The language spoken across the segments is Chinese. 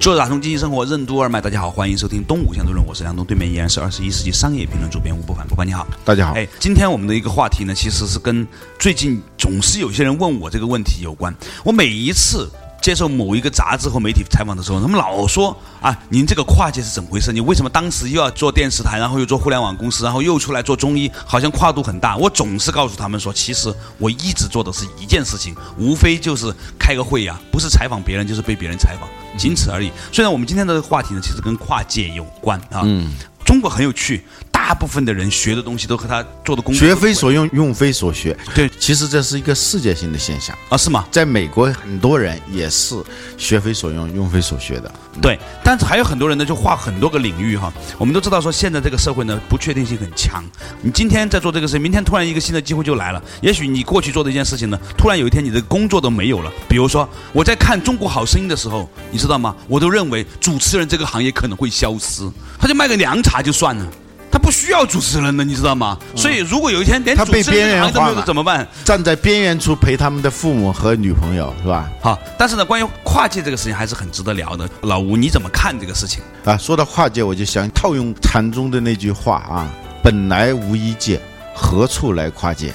做打通经济生活任督二脉，大家好，欢迎收听东吴相对论，我是梁东，对面依然是二十一世纪商业评论主编吴伯凡，伯凡你好，大家好。哎，今天我们的一个话题呢，其实是跟最近总是有些人问我这个问题有关。我每一次。接受某一个杂志或媒体采访的时候，他们老说啊，您这个跨界是怎么回事？你为什么当时又要做电视台，然后又做互联网公司，然后又出来做中医，好像跨度很大。我总是告诉他们说，其实我一直做的是一件事情，无非就是开个会呀，不是采访别人，就是被别人采访，仅此而已。虽然我们今天的话题呢，其实跟跨界有关啊。嗯。中国很有趣，大部分的人学的东西都和他做的工作学非所用，用非所学。对，其实这是一个世界性的现象啊，是吗？在美国，很多人也是学非所用，用非所学的。对，但是还有很多人呢，就画很多个领域哈。我们都知道说，现在这个社会呢，不确定性很强。你今天在做这个事，明天突然一个新的机会就来了。也许你过去做的一件事情呢，突然有一天你的工作都没有了。比如说，我在看《中国好声音》的时候，你知道吗？我都认为主持人这个行业可能会消失，他就卖个凉茶就算了。他不需要主持人的，你知道吗？所以如果有一天连他被边缘化了怎么办？站在边缘处陪他们的父母和女朋友是吧？好，但是呢，关于跨界这个事情还是很值得聊的。老吴你怎么看这个事情啊？说到跨界，我就想套用禅宗的那句话啊：“本来无一界，何处来跨界？”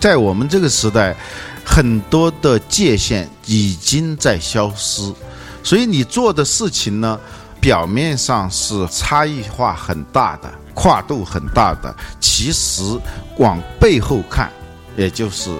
在我们这个时代，很多的界限已经在消失，所以你做的事情呢，表面上是差异化很大的。跨度很大的，其实往背后看，也就是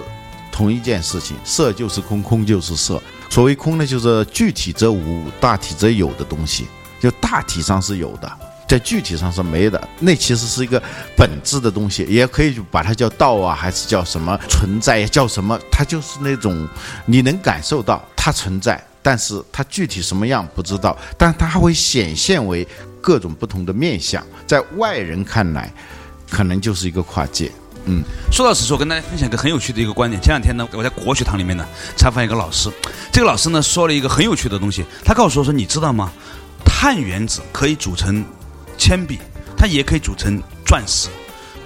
同一件事情。色就是空，空就是色。所谓空呢，就是具体则无，大体则有的东西。就大体上是有的，在具体上是没的。那其实是一个本质的东西，也可以把它叫道啊，还是叫什么存在，叫什么？它就是那种你能感受到它存在，但是它具体什么样不知道，但它会显现为。各种不同的面相，在外人看来，可能就是一个跨界。嗯，说到此处，跟大家分享一个很有趣的一个观点。前两天呢，我在国学堂里面呢采访一个老师，这个老师呢说了一个很有趣的东西。他告诉我说：“你知道吗？碳原子可以组成铅笔，它也可以组成钻石。”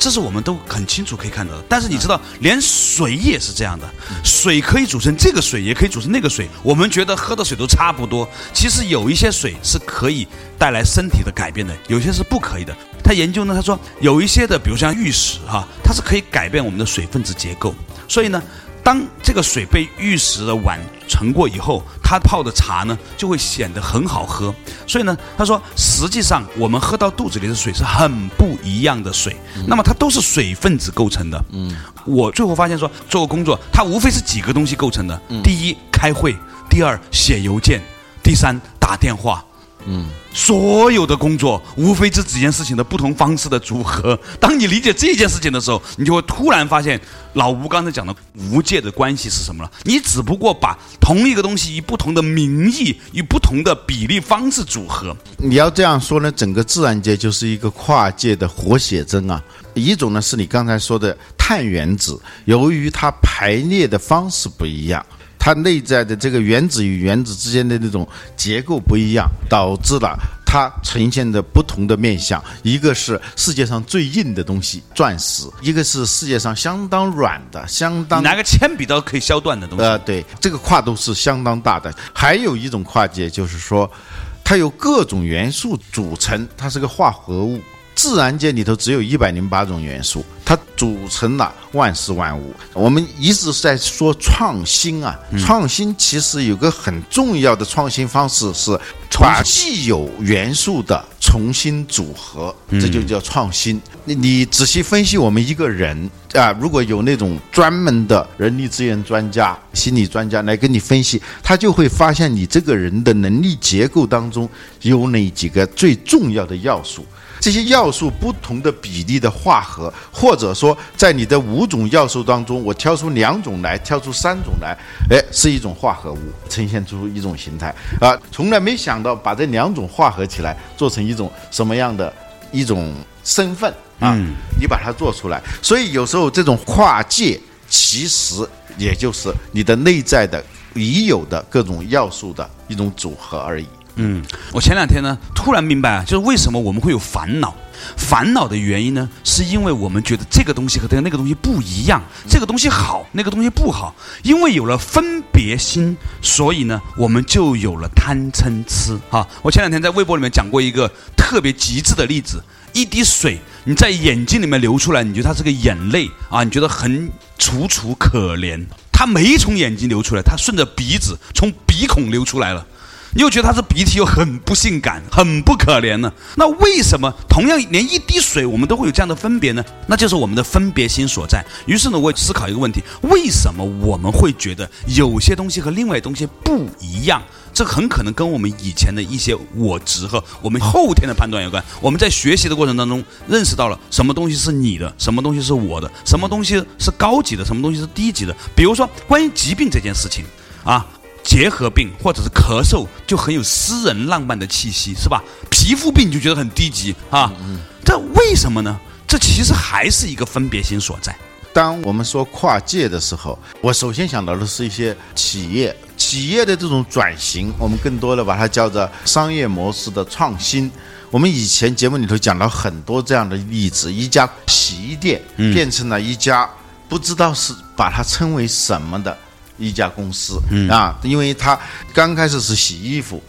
这是我们都很清楚可以看到的，但是你知道，连水也是这样的，水可以组成这个水，也可以组成那个水。我们觉得喝的水都差不多，其实有一些水是可以带来身体的改变的，有些是不可以的。他研究呢，他说有一些的，比如像玉石哈，它是可以改变我们的水分子结构，所以呢。当这个水被玉石的碗盛过以后，它泡的茶呢就会显得很好喝。所以呢，他说，实际上我们喝到肚子里的水是很不一样的水，那么它都是水分子构成的。嗯，我最后发现说，做个工作，它无非是几个东西构成的。第一，开会；第二，写邮件；第三，打电话。嗯，所有的工作无非这几件事情的不同方式的组合。当你理解这件事情的时候，你就会突然发现老吴刚才讲的无界的关系是什么了。你只不过把同一个东西以不同的名义、以不同的比例方式组合。你要这样说呢，整个自然界就是一个跨界的活写真啊。一种呢是你刚才说的碳原子，由于它排列的方式不一样。它内在的这个原子与原子之间的那种结构不一样，导致了它呈现的不同的面相。一个是世界上最硬的东西——钻石；一个是世界上相当软的、相当拿个铅笔刀可以削断的东西。呃，对，这个跨度是相当大的。还有一种跨界，就是说，它由各种元素组成，它是个化合物。自然界里头只有一百零八种元素，它组成了万事万物。我们一直在说创新啊，创新其实有个很重要的创新方式是把既有元素的重新组合，这就叫创新。你你仔细分析我们一个人啊，如果有那种专门的人力资源专家、心理专家来跟你分析，他就会发现你这个人的能力结构当中有哪几个最重要的要素。这些要素不同的比例的化合，或者说在你的五种要素当中，我挑出两种来，挑出三种来，哎，是一种化合物，呈现出一种形态啊！从来没想到把这两种化合起来，做成一种什么样的一种身份啊？你把它做出来，所以有时候这种跨界，其实也就是你的内在的已有的各种要素的一种组合而已。嗯，我前两天呢，突然明白啊，就是为什么我们会有烦恼。烦恼的原因呢，是因为我们觉得这个东西和那个东西不一样，这个东西好，那个东西不好。因为有了分别心，所以呢，我们就有了贪嗔痴。哈，我前两天在微博里面讲过一个特别极致的例子：一滴水你在眼睛里面流出来，你觉得它是个眼泪啊，你觉得很楚楚可怜。它没从眼睛流出来，它顺着鼻子从鼻孔流出来了。你又觉得他是鼻涕，又很不性感，很不可怜呢？那为什么同样连一滴水，我们都会有这样的分别呢？那就是我们的分别心所在。于是呢，我也思考一个问题：为什么我们会觉得有些东西和另外东西不一样？这很可能跟我们以前的一些我执和我们后天的判断有关。我们在学习的过程当中，认识到了什么东西是你的，什么东西是我的，什么东西是高级的，什么东西是低级的。比如说，关于疾病这件事情，啊。结核病或者是咳嗽就很有私人浪漫的气息，是吧？皮肤病就觉得很低级啊。这为什么呢？这其实还是一个分别心所在。当我们说跨界的时候，我首先想到的是一些企业企业的这种转型，我们更多的把它叫做商业模式的创新。我们以前节目里头讲了很多这样的例子，一家洗衣店变成了一家不知道是把它称为什么的。一家公司啊，因为他刚开始是洗衣服，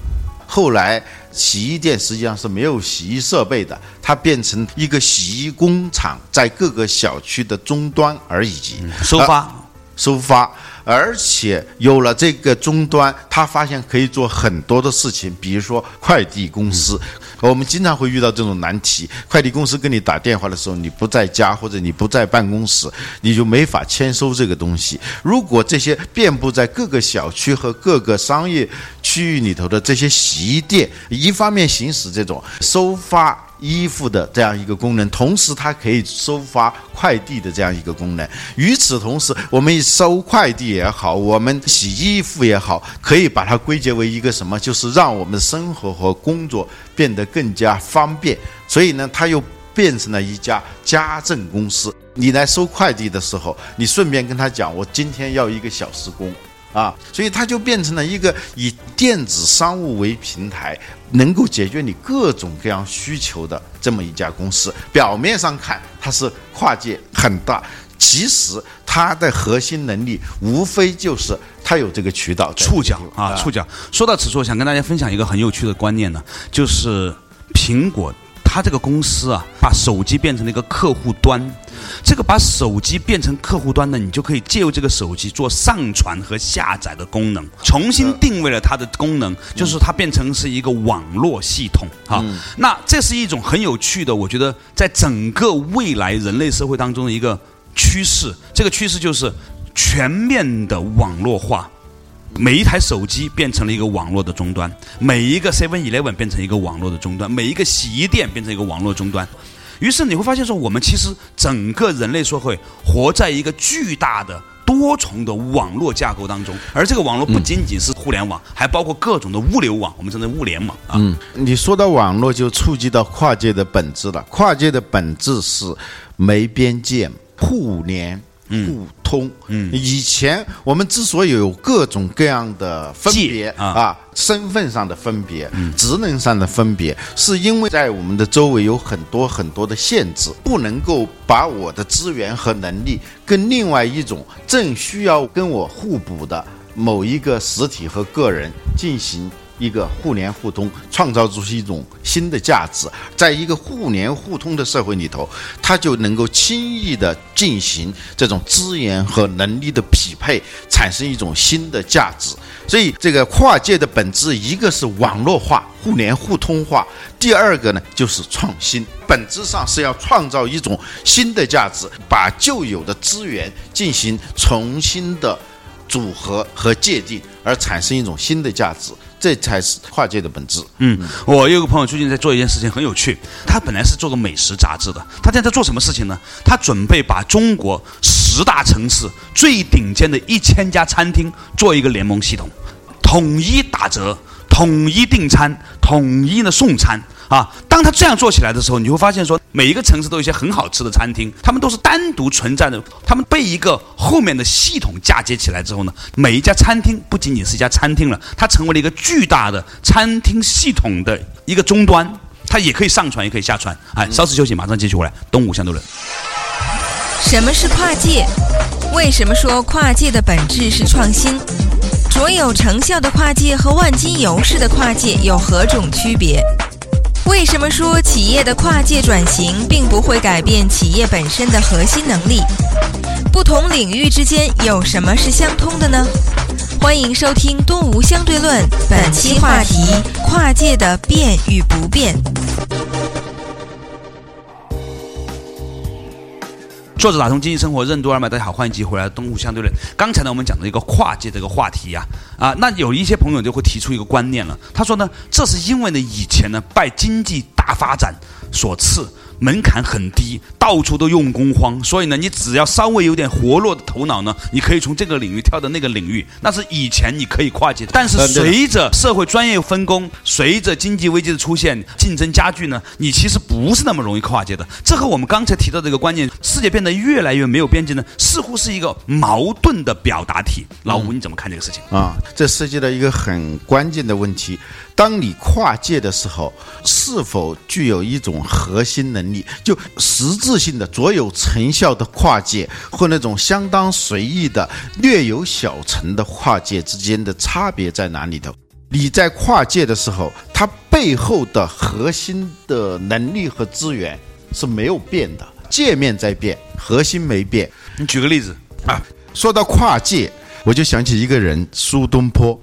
后来洗衣店实际上是没有洗衣设备的，它变成一个洗衣工厂，在各个小区的终端而已，收发，收发。而且有了这个终端，他发现可以做很多的事情，比如说快递公司。我们经常会遇到这种难题：快递公司跟你打电话的时候，你不在家或者你不在办公室，你就没法签收这个东西。如果这些遍布在各个小区和各个商业区域里头的这些洗衣店，一方面行使这种收发。衣服的这样一个功能，同时它可以收发快递的这样一个功能。与此同时，我们收快递也好，我们洗衣服也好，可以把它归结为一个什么？就是让我们的生活和工作变得更加方便。所以呢，它又变成了一家家政公司。你来收快递的时候，你顺便跟他讲，我今天要一个小时工。啊，所以它就变成了一个以电子商务为平台，能够解决你各种各样需求的这么一家公司。表面上看它是跨界很大，其实它的核心能力无非就是它有这个渠道触角啊，触角。说到此处，我想跟大家分享一个很有趣的观念呢，就是苹果。他这个公司啊，把手机变成了一个客户端，这个把手机变成客户端呢，你就可以借由这个手机做上传和下载的功能，重新定位了它的功能，就是它变成是一个网络系统啊。那这是一种很有趣的，我觉得在整个未来人类社会当中的一个趋势，这个趋势就是全面的网络化。每一台手机变成了一个网络的终端，每一个 Seven Eleven 变成一个网络的终端，每一个洗衣店变成一个网络终端。于是你会发现，说我们其实整个人类社会活在一个巨大的多重的网络架构当中，而这个网络不仅仅是互联网，还包括各种的物流网，我们称之物联网啊。嗯，你说到网络，就触及到跨界的本质了。跨界的本质是没边界、互联。互通，嗯，以前我们之所以有各种各样的分别啊，身份上的分别，职能上的分别，是因为在我们的周围有很多很多的限制，不能够把我的资源和能力跟另外一种正需要跟我互补的某一个实体和个人进行。一个互联互通，创造出一种新的价值，在一个互联互通的社会里头，它就能够轻易的进行这种资源和能力的匹配，产生一种新的价值。所以，这个跨界的本质，一个是网络化、互联互通化，第二个呢就是创新，本质上是要创造一种新的价值，把旧有的资源进行重新的组合和界定，而产生一种新的价值。这才是跨界的本质。嗯，我有个朋友最近在做一件事情很有趣，他本来是做个美食杂志的，他现在在做什么事情呢？他准备把中国十大城市最顶尖的一千家餐厅做一个联盟系统，统一打折。统一订餐，统一的送餐啊！当他这样做起来的时候，你会发现说，每一个城市都有一些很好吃的餐厅，他们都是单独存在的，他们被一个后面的系统嫁接起来之后呢，每一家餐厅不仅仅是一家餐厅了，它成为了一个巨大的餐厅系统的一个终端，它也可以上传，也可以下传。哎，稍事休息，马上继续回来。东吴相对论。什么是跨界？为什么说跨界的本质是创新？卓有成效的跨界和万金油式的跨界有何种区别？为什么说企业的跨界转型并不会改变企业本身的核心能力？不同领域之间有什么是相通的呢？欢迎收听《东吴相对论》，本期话题：跨界的变与不变。作者打通经济生活任督二脉，大家好，欢迎继续回来东吴相对论。刚才呢，我们讲的一个跨界这个话题呀，啊，那有一些朋友就会提出一个观念了，他说呢，这是因为呢，以前呢，拜经济大发展所赐。门槛很低，到处都用工荒，所以呢，你只要稍微有点活络的头脑呢，你可以从这个领域跳到那个领域。那是以前你可以跨界，但是随着社会专业分工，随着经济危机的出现，竞争加剧呢，你其实不是那么容易跨界的。这和我们刚才提到这个观念，世界变得越来越没有边界呢，似乎是一个矛盾的表达体。老吴，你怎么看这个事情啊？这涉及到一个很关键的问题。当你跨界的时候，是否具有一种核心能力？就实质性的、卓有成效的跨界，和那种相当随意的、略有小成的跨界之间的差别在哪里头？你在跨界的时候，它背后的核心的能力和资源是没有变的，界面在变，核心没变。你举个例子啊？说到跨界，我就想起一个人苏东坡。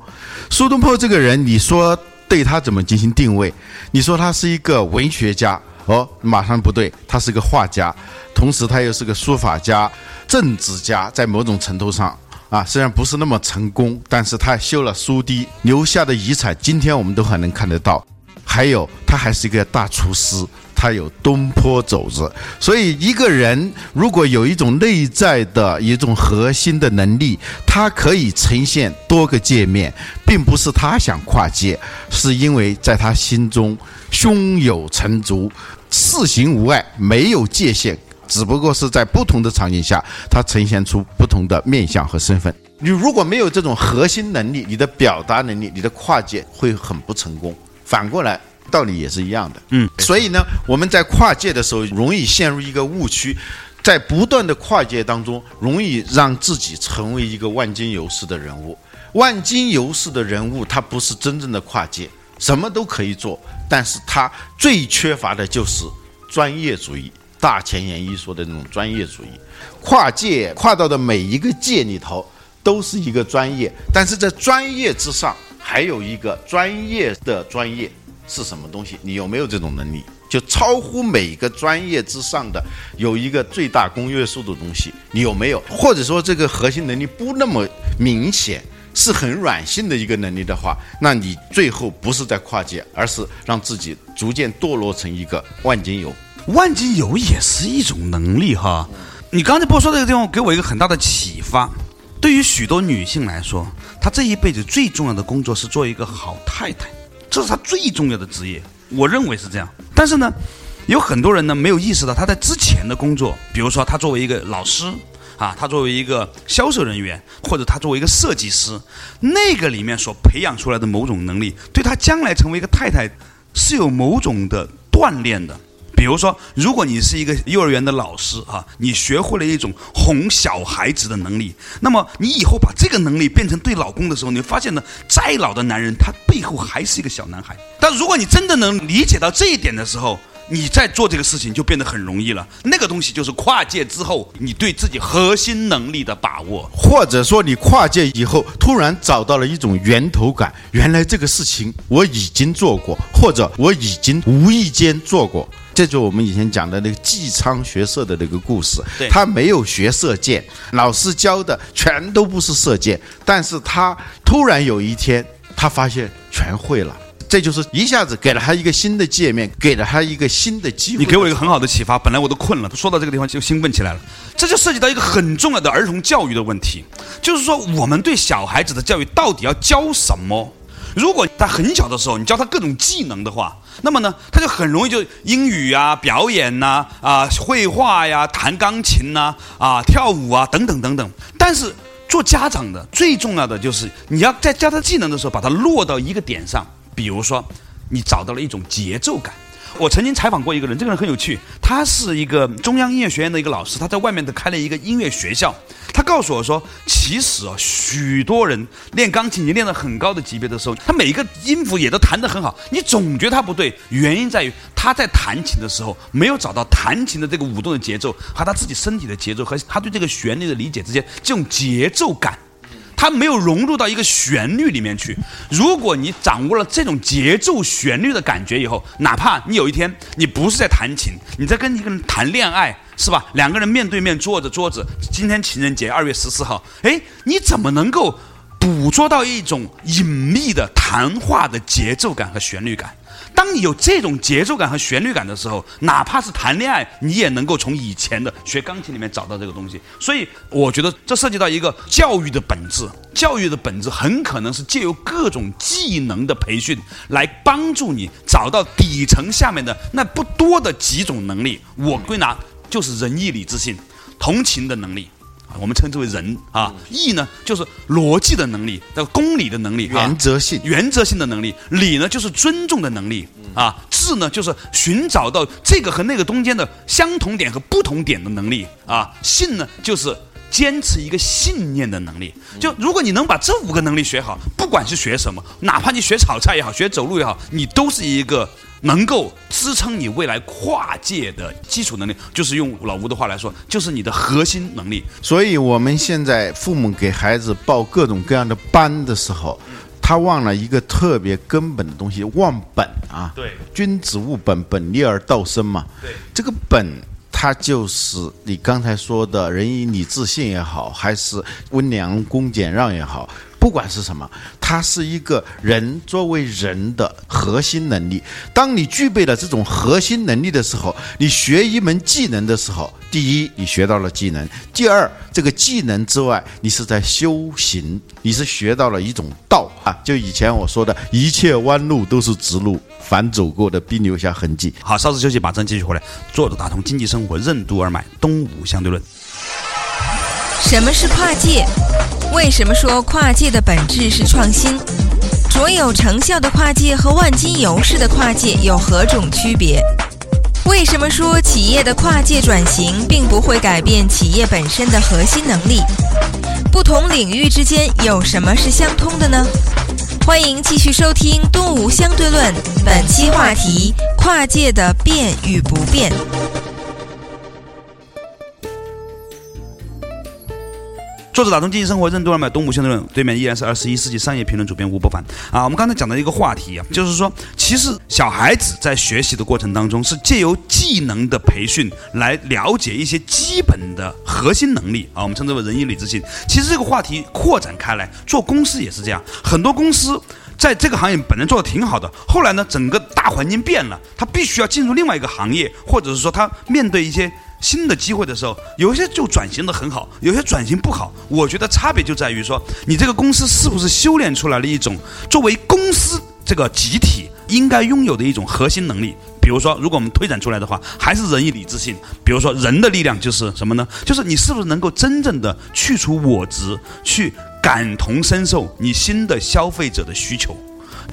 苏东坡这个人，你说。对他怎么进行定位？你说他是一个文学家哦，马上不对，他是个画家，同时他又是个书法家、政治家，在某种程度上啊，虽然不是那么成功，但是他修了书堤，留下的遗产，今天我们都还能看得到。还有，他还是一个大厨师，他有东坡肘子。所以，一个人如果有一种内在的一种核心的能力，他可以呈现多个界面，并不是他想跨界，是因为在他心中胸有成竹，四行无碍，没有界限，只不过是在不同的场景下，他呈现出不同的面相和身份。你如果没有这种核心能力，你的表达能力，你的跨界会很不成功。反过来，道理也是一样的。嗯，所以呢，我们在跨界的时候，容易陷入一个误区，在不断的跨界当中，容易让自己成为一个万金油式的人物。万金油式的人物，他不是真正的跨界，什么都可以做，但是他最缺乏的就是专业主义。大前研一说的那种专业主义，跨界跨到的每一个界里头，都是一个专业，但是在专业之上。还有一个专业的专业是什么东西？你有没有这种能力？就超乎每个专业之上的，有一个最大公约数的东西，你有没有？或者说这个核心能力不那么明显，是很软性的一个能力的话，那你最后不是在跨界，而是让自己逐渐堕落成一个万金油。万金油也是一种能力哈。你刚才不说这个地方，给我一个很大的启发。对于许多女性来说，她这一辈子最重要的工作是做一个好太太，这是他最重要的职业。我认为是这样。但是呢，有很多人呢没有意识到，他在之前的工作，比如说他作为一个老师啊，他作为一个销售人员，或者他作为一个设计师，那个里面所培养出来的某种能力，对他将来成为一个太太是有某种的锻炼的。比如说，如果你是一个幼儿园的老师啊，你学会了一种哄小孩子的能力，那么你以后把这个能力变成对老公的时候，你发现呢，再老的男人他背后还是一个小男孩。但如果你真的能理解到这一点的时候，你在做这个事情就变得很容易了。那个东西就是跨界之后，你对自己核心能力的把握，或者说你跨界以后突然找到了一种源头感，原来这个事情我已经做过，或者我已经无意间做过。这就我们以前讲的那个纪昌学射的那个故事，他没有学射箭，老师教的全都不是射箭，但是他突然有一天，他发现全会了。这就是一下子给了他一个新的界面，给了他一个新的机会。你给我一个很好的启发，本来我都困了，说到这个地方就兴奋起来了。这就涉及到一个很重要的儿童教育的问题，就是说我们对小孩子的教育到底要教什么？如果他很小的时候你教他各种技能的话，那么呢，他就很容易就英语啊、表演呐、啊、绘画呀、弹钢琴呐、啊、跳舞啊等等等等。但是做家长的最重要的就是你要在教他技能的时候，把它落到一个点上。比如说，你找到了一种节奏感。我曾经采访过一个人，这个人很有趣，他是一个中央音乐学院的一个老师，他在外面的开了一个音乐学校。他告诉我说，其实啊，许多人练钢琴已经练到很高的级别的时候，他每一个音符也都弹得很好，你总觉得他不对，原因在于他在弹琴的时候没有找到弹琴的这个舞动的节奏和他自己身体的节奏和他对这个旋律的理解之间这种节奏感。它没有融入到一个旋律里面去。如果你掌握了这种节奏旋律的感觉以后，哪怕你有一天你不是在弹琴，你在跟一个人谈恋爱，是吧？两个人面对面坐着桌子，今天情人节，二月十四号，哎，你怎么能够捕捉到一种隐秘的谈话的节奏感和旋律感？当你有这种节奏感和旋律感的时候，哪怕是谈恋爱，你也能够从以前的学钢琴里面找到这个东西。所以，我觉得这涉及到一个教育的本质。教育的本质很可能是借由各种技能的培训，来帮助你找到底层下面的那不多的几种能力。我归纳就是仁义礼智信，同情的能力。我们称之为仁啊，义呢就是逻辑的能力，这个公理的能力，原则性、原则性的能力；礼呢就是尊重的能力啊；智呢就是寻找到这个和那个中间的相同点和不同点的能力啊；信呢就是坚持一个信念的能力。就如果你能把这五个能力学好，不管是学什么，哪怕你学炒菜也好，学走路也好，你都是一个。能够支撑你未来跨界的基础能力，就是用老吴的话来说，就是你的核心能力。所以，我们现在父母给孩子报各种各样的班的时候，他忘了一个特别根本的东西，忘本啊。对，君子务本，本立而道生嘛。对，这个本，它就是你刚才说的仁义礼智信也好，还是温良恭俭让也好。不管是什么，它是一个人作为人的核心能力。当你具备了这种核心能力的时候，你学一门技能的时候，第一，你学到了技能；第二，这个技能之外，你是在修行，你是学到了一种道啊。就以前我说的一切弯路都是直路，凡走过的必留下痕迹。好，稍事休息，马上继续回来。坐着打通经济生活任督二脉，东吴相对论。什么是跨界？为什么说跨界的本质是创新？卓有成效的跨界和万金油式的跨界有何种区别？为什么说企业的跨界转型并不会改变企业本身的核心能力？不同领域之间有什么是相通的呢？欢迎继续收听《东吴相对论》，本期话题：跨界的变与不变。作者打通经济生活任督二脉，东吴相对论对面依然是二十一世纪商业评论主编吴伯凡啊。我们刚才讲的一个话题啊，就是说，其实小孩子在学习的过程当中，是借由技能的培训来了解一些基本的核心能力啊，我们称之为仁义礼智信。其实这个话题扩展开来，做公司也是这样，很多公司在这个行业本来做的挺好的，后来呢，整个大环境变了，他必须要进入另外一个行业，或者是说他面对一些。新的机会的时候，有些就转型的很好，有些转型不好。我觉得差别就在于说，你这个公司是不是修炼出来了一种作为公司这个集体应该拥有的一种核心能力。比如说，如果我们推展出来的话，还是仁义礼智信。比如说，人的力量就是什么呢？就是你是不是能够真正的去除我执，去感同身受你新的消费者的需求。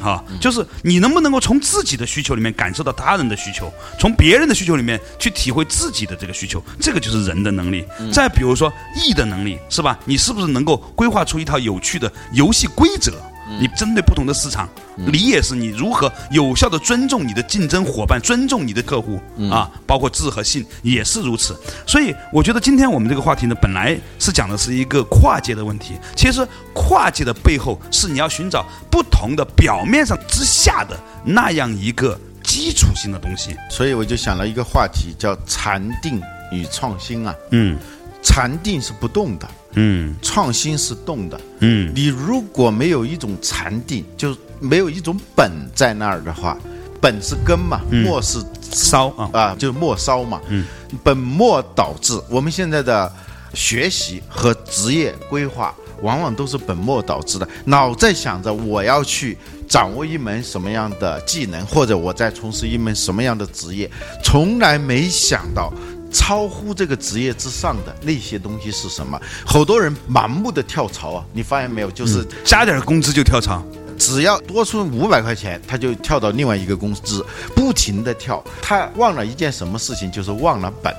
啊，就是你能不能够从自己的需求里面感受到他人的需求，从别人的需求里面去体会自己的这个需求，这个就是人的能力。再比如说艺的能力，是吧？你是不是能够规划出一套有趣的游戏规则？你针对不同的市场，你也是你如何有效的尊重你的竞争伙伴，尊重你的客户啊，包括质和性也是如此。所以我觉得今天我们这个话题呢，本来是讲的是一个跨界的问题，其实跨界的背后是你要寻找不同的表面上之下的那样一个基础性的东西。所以我就想了一个话题，叫禅定与创新啊。嗯禅定是不动的，嗯创新是动的。嗯你如果没有一种禅定，就没有一种本在那儿的话，本是根嘛，末是烧啊，啊，就是末梢嘛。嗯，本末倒置。我们现在的学习和职业规划，往往都是本末倒置的，老在想着我要去掌握一门什么样的技能，或者我在从事一门什么样的职业，从来没想到。超乎这个职业之上的那些东西是什么？好多人盲目的跳槽啊！你发现没有？就是加点工资就跳槽。只要多出五百块钱，他就跳到另外一个公司，不停的跳。他忘了一件什么事情，就是忘了本。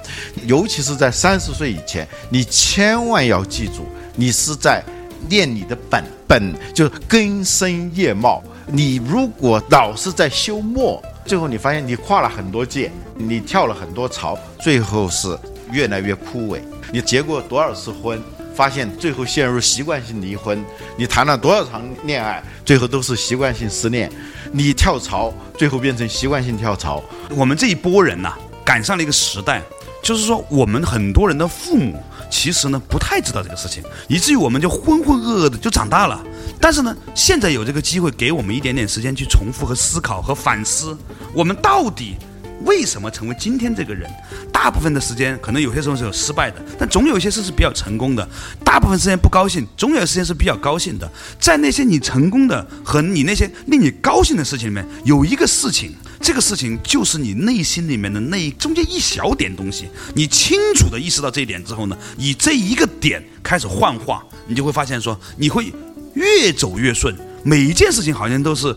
尤其是在三十岁以前，你千万要记住，你是在练你的本，本就是根深叶茂。你如果老是在修末，最后你发现你跨了很多界，你跳了很多槽，最后是越来越枯萎。你结过多少次婚？发现最后陷入习惯性离婚，你谈了多少场恋爱，最后都是习惯性失恋。你跳槽，最后变成习惯性跳槽。我们这一波人呐，赶上了一个时代，就是说我们很多人的父母其实呢不太知道这个事情，以至于我们就浑浑噩噩的就长大了。但是呢，现在有这个机会，给我们一点点时间去重复和思考和反思，我们到底。为什么成为今天这个人？大部分的时间可能有些时候是有失败的，但总有一些事是比较成功的。大部分时间不高兴，总有些时间是比较高兴的。在那些你成功的和你那些令你高兴的事情里面，有一个事情，这个事情就是你内心里面的那一中间一小点东西。你清楚的意识到这一点之后呢，以这一个点开始幻化，你就会发现说，你会越走越顺。每一件事情好像都是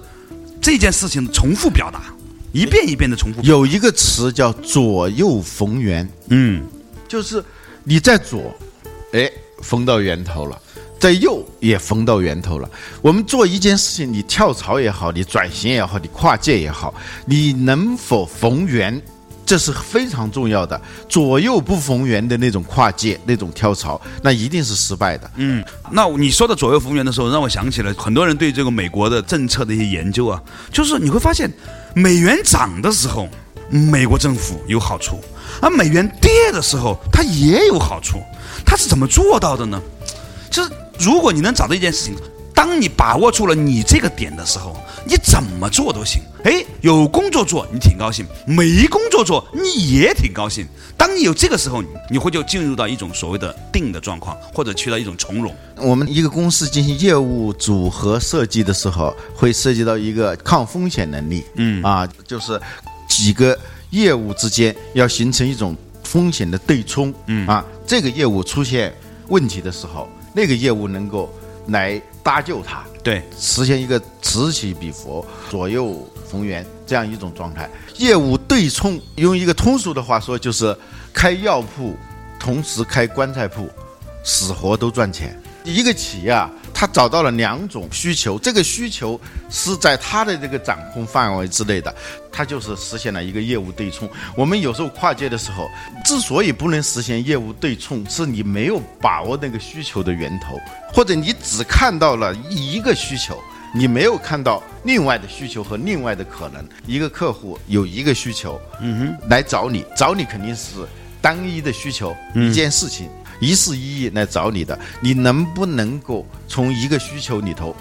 这件事情的重复表达。一遍一遍的重复。有一个词叫左右逢源，嗯，就是你在左，哎，逢到源头了；在右也逢到源头了。我们做一件事情，你跳槽也好，你转型也好，你跨界也好，你能否逢源？这是非常重要的，左右不逢源的那种跨界、那种跳槽，那一定是失败的。嗯，那你说的左右逢源的时候，让我想起了很多人对这个美国的政策的一些研究啊，就是你会发现，美元涨的时候，美国政府有好处；而美元跌的时候，它也有好处。它是怎么做到的呢？就是如果你能找到一件事情。当你把握住了你这个点的时候，你怎么做都行。哎，有工作做你挺高兴，没工作做你也挺高兴。当你有这个时候，你会就进入到一种所谓的定的状况，或者去到一种从容。我们一个公司进行业务组合设计的时候，会涉及到一个抗风险能力。嗯啊，就是几个业务之间要形成一种风险的对冲。嗯啊，这个业务出现问题的时候，那个业务能够来。搭救它，对，实现一个此起彼伏、左右逢源这样一种状态。业务对冲，用一个通俗的话说，就是开药铺，同时开棺材铺，死活都赚钱。一个企业啊。他找到了两种需求，这个需求是在他的这个掌控范围之内的，他就是实现了一个业务对冲。我们有时候跨界的时候，之所以不能实现业务对冲，是你没有把握那个需求的源头，或者你只看到了一个需求，你没有看到另外的需求和另外的可能。一个客户有一个需求，嗯哼，来找你，找你肯定是单一的需求，一件事情。一事一议来找你的，你能不能够从一个需求里头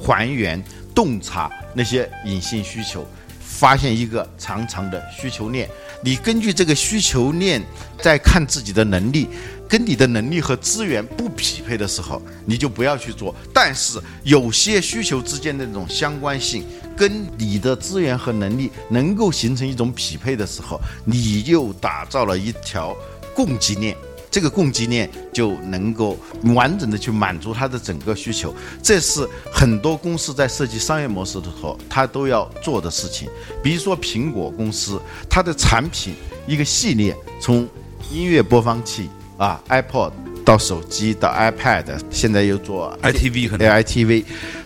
还原、洞察那些隐性需求，发现一个长长的需求链？你根据这个需求链再看自己的能力，跟你的能力和资源不匹配的时候，你就不要去做。但是有些需求之间的这种相关性，跟你的资源和能力能够形成一种匹配的时候，你又打造了一条供给链。这个供给链就能够完整的去满足它的整个需求，这是很多公司在设计商业模式的时候，它都要做的事情。比如说苹果公司，它的产品一个系列，从音乐播放器啊，iPod 到手机到 iPad，现在又做 ITV 和 AITV。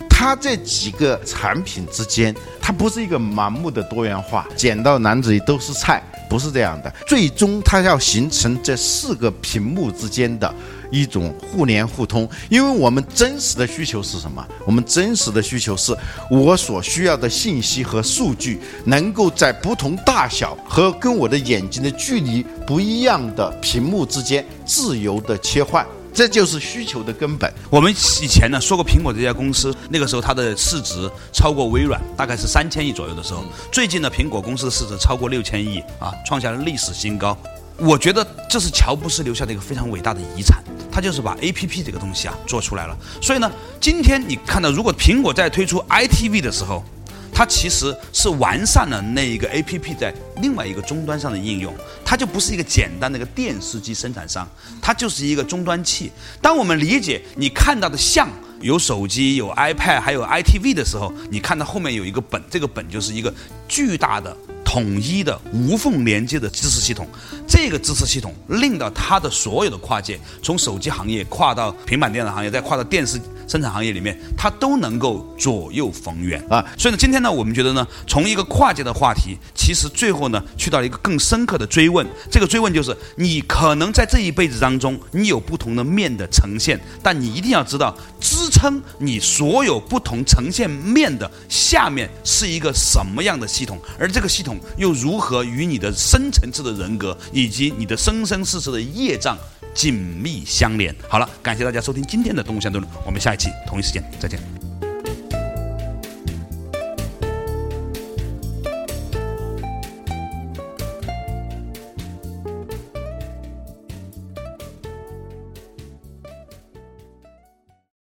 它这几个产品之间，它不是一个盲目的多元化，捡到篮子里都是菜，不是这样的。最终，它要形成这四个屏幕之间的一种互联互通。因为我们真实的需求是什么？我们真实的需求是我所需要的信息和数据能够在不同大小和跟我的眼睛的距离不一样的屏幕之间自由的切换。这就是需求的根本。我们以前呢说过苹果这家公司，那个时候它的市值超过微软，大概是三千亿左右的时候。最近呢，苹果公司的市值超过六千亿啊，创下了历史新高。我觉得这是乔布斯留下的一个非常伟大的遗产，他就是把 A P P 这个东西啊做出来了。所以呢，今天你看到，如果苹果在推出 I T V 的时候，它其实是完善了那一个 A P P 在另外一个终端上的应用，它就不是一个简单的一个电视机生产商，它就是一个终端器。当我们理解你看到的像有手机、有 iPad、还有 I T V 的时候，你看到后面有一个本，这个本就是一个巨大的。统一的无缝连接的支持系统，这个支持系统令到它的所有的跨界，从手机行业跨到平板电脑行业，再跨到电视生产行业里面，它都能够左右逢源啊。所以呢，今天呢，我们觉得呢，从一个跨界的话题，其实最后呢，去到一个更深刻的追问。这个追问就是，你可能在这一辈子当中，你有不同的面的呈现，但你一定要知道，支撑你所有不同呈现面的下面是一个什么样的系统，而这个系统。又如何与你的深层次的人格以及你的生生世世的业障紧密相连？好了，感谢大家收听今天的《动物相对论》，我们下下一期同一时间再见。